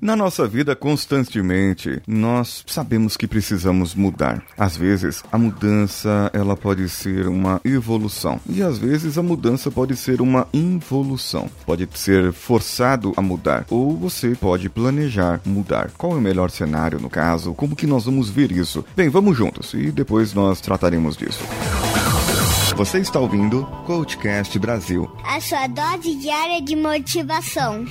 Na nossa vida, constantemente, nós sabemos que precisamos mudar. Às vezes, a mudança ela pode ser uma evolução e às vezes a mudança pode ser uma involução. Pode ser forçado a mudar ou você pode planejar mudar. Qual é o melhor cenário no caso? Como que nós vamos ver isso? Bem, vamos juntos e depois nós trataremos disso. Você está ouvindo Coachcast Brasil. A sua dose diária de motivação.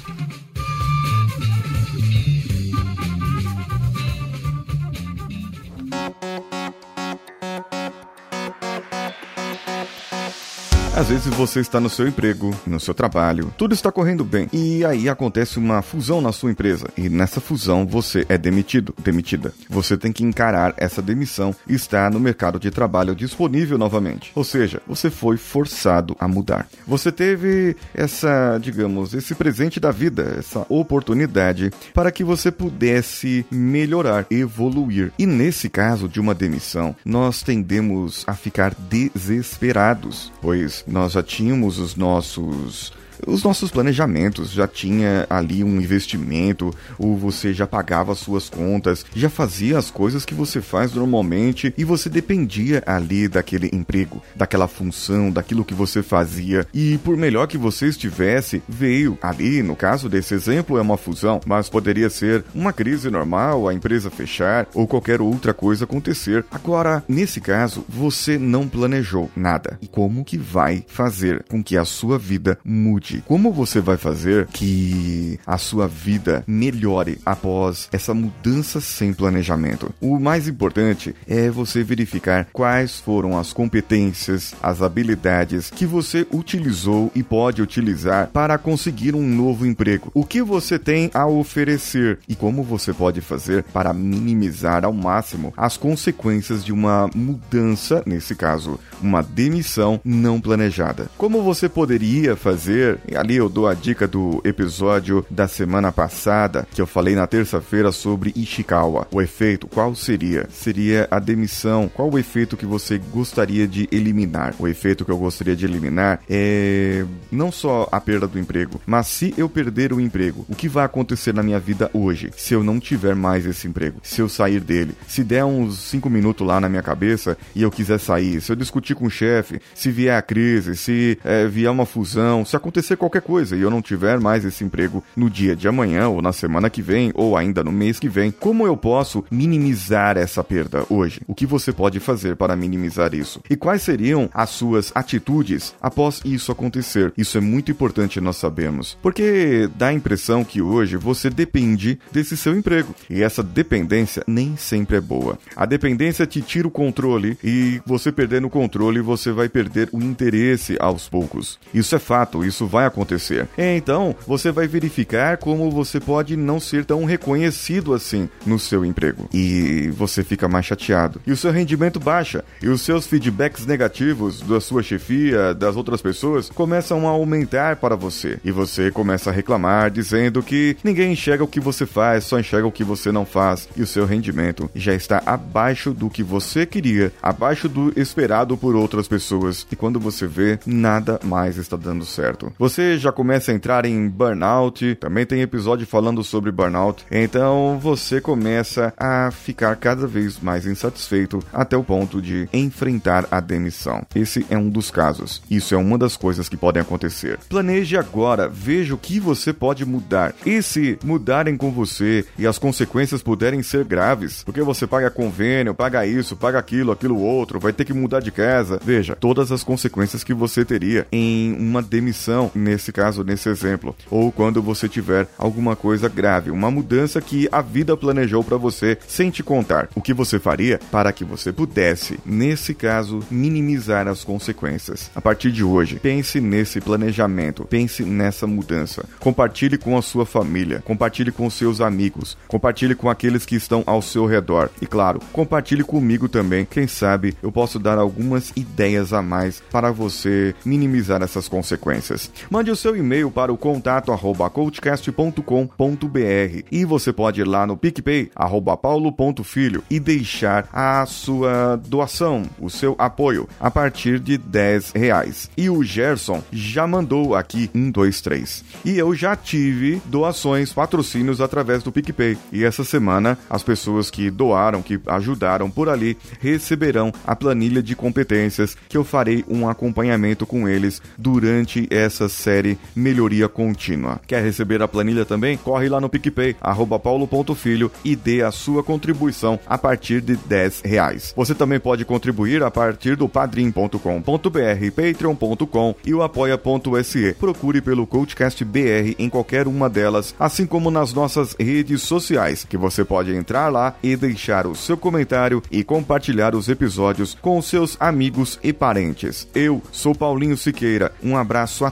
Às vezes você está no seu emprego, no seu trabalho, tudo está correndo bem e aí acontece uma fusão na sua empresa e nessa fusão você é demitido, demitida. Você tem que encarar essa demissão e está no mercado de trabalho disponível novamente. Ou seja, você foi forçado a mudar. Você teve essa, digamos, esse presente da vida, essa oportunidade para que você pudesse melhorar, evoluir. E nesse caso de uma demissão, nós tendemos a ficar desesperados, pois nós já tínhamos os nossos os nossos planejamentos, já tinha ali um investimento, ou você já pagava suas contas, já fazia as coisas que você faz normalmente e você dependia ali daquele emprego, daquela função, daquilo que você fazia. E por melhor que você estivesse, veio ali, no caso desse exemplo, é uma fusão, mas poderia ser uma crise normal, a empresa fechar ou qualquer outra coisa acontecer. Agora, nesse caso, você não planejou nada. E como que vai fazer com que a sua vida mude? Como você vai fazer que a sua vida melhore após essa mudança sem planejamento? O mais importante é você verificar quais foram as competências, as habilidades que você utilizou e pode utilizar para conseguir um novo emprego. O que você tem a oferecer e como você pode fazer para minimizar ao máximo as consequências de uma mudança, nesse caso, uma demissão não planejada. Como você poderia fazer Ali eu dou a dica do episódio da semana passada, que eu falei na terça-feira sobre Ishikawa. O efeito, qual seria? Seria a demissão. Qual o efeito que você gostaria de eliminar? O efeito que eu gostaria de eliminar é não só a perda do emprego, mas se eu perder o emprego, o que vai acontecer na minha vida hoje se eu não tiver mais esse emprego? Se eu sair dele? Se der uns 5 minutos lá na minha cabeça e eu quiser sair, se eu discutir com o chefe, se vier a crise, se é, vier uma fusão, se acontecer acontecer qualquer coisa e eu não tiver mais esse emprego no dia de amanhã ou na semana que vem ou ainda no mês que vem, como eu posso minimizar essa perda hoje? O que você pode fazer para minimizar isso? E quais seriam as suas atitudes após isso acontecer? Isso é muito importante nós sabemos, porque dá a impressão que hoje você depende desse seu emprego e essa dependência nem sempre é boa. A dependência te tira o controle e você perdendo o controle você vai perder o interesse aos poucos. Isso é fato, isso vai acontecer. Então, você vai verificar como você pode não ser tão reconhecido assim no seu emprego. E você fica mais chateado. E o seu rendimento baixa. E os seus feedbacks negativos da sua chefia, das outras pessoas, começam a aumentar para você. E você começa a reclamar, dizendo que ninguém enxerga o que você faz, só enxerga o que você não faz. E o seu rendimento já está abaixo do que você queria, abaixo do esperado por outras pessoas. E quando você vê, nada mais está dando certo. Você já começa a entrar em burnout, também tem episódio falando sobre burnout, então você começa a ficar cada vez mais insatisfeito até o ponto de enfrentar a demissão. Esse é um dos casos. Isso é uma das coisas que podem acontecer. Planeje agora, veja o que você pode mudar. E se mudarem com você e as consequências puderem ser graves, porque você paga convênio, paga isso, paga aquilo, aquilo outro, vai ter que mudar de casa. Veja todas as consequências que você teria em uma demissão nesse caso, nesse exemplo, ou quando você tiver alguma coisa grave, uma mudança que a vida planejou para você sem te contar. O que você faria para que você pudesse, nesse caso, minimizar as consequências? A partir de hoje, pense nesse planejamento, pense nessa mudança. Compartilhe com a sua família, compartilhe com seus amigos, compartilhe com aqueles que estão ao seu redor e, claro, compartilhe comigo também. Quem sabe eu posso dar algumas ideias a mais para você minimizar essas consequências. Mande o seu e-mail para o contato arroba coachcast.com.br e você pode ir lá no PicPay, arroba paulo.filho e deixar a sua doação, o seu apoio, a partir de 10 reais. E o Gerson já mandou aqui um, dois, três. E eu já tive doações, patrocínios através do PicPay. E essa semana, as pessoas que doaram, que ajudaram por ali, receberão a planilha de competências que eu farei um acompanhamento com eles durante essa série Melhoria Contínua. Quer receber a planilha também? Corre lá no PicPay, arroba paulo.filho e dê a sua contribuição a partir de 10 reais. Você também pode contribuir a partir do padrim.com.br, patreon.com e o apoia.se. Procure pelo Coachcast BR em qualquer uma delas, assim como nas nossas redes sociais, que você pode entrar lá e deixar o seu comentário e compartilhar os episódios com seus amigos e parentes. Eu sou Paulinho Siqueira, um abraço a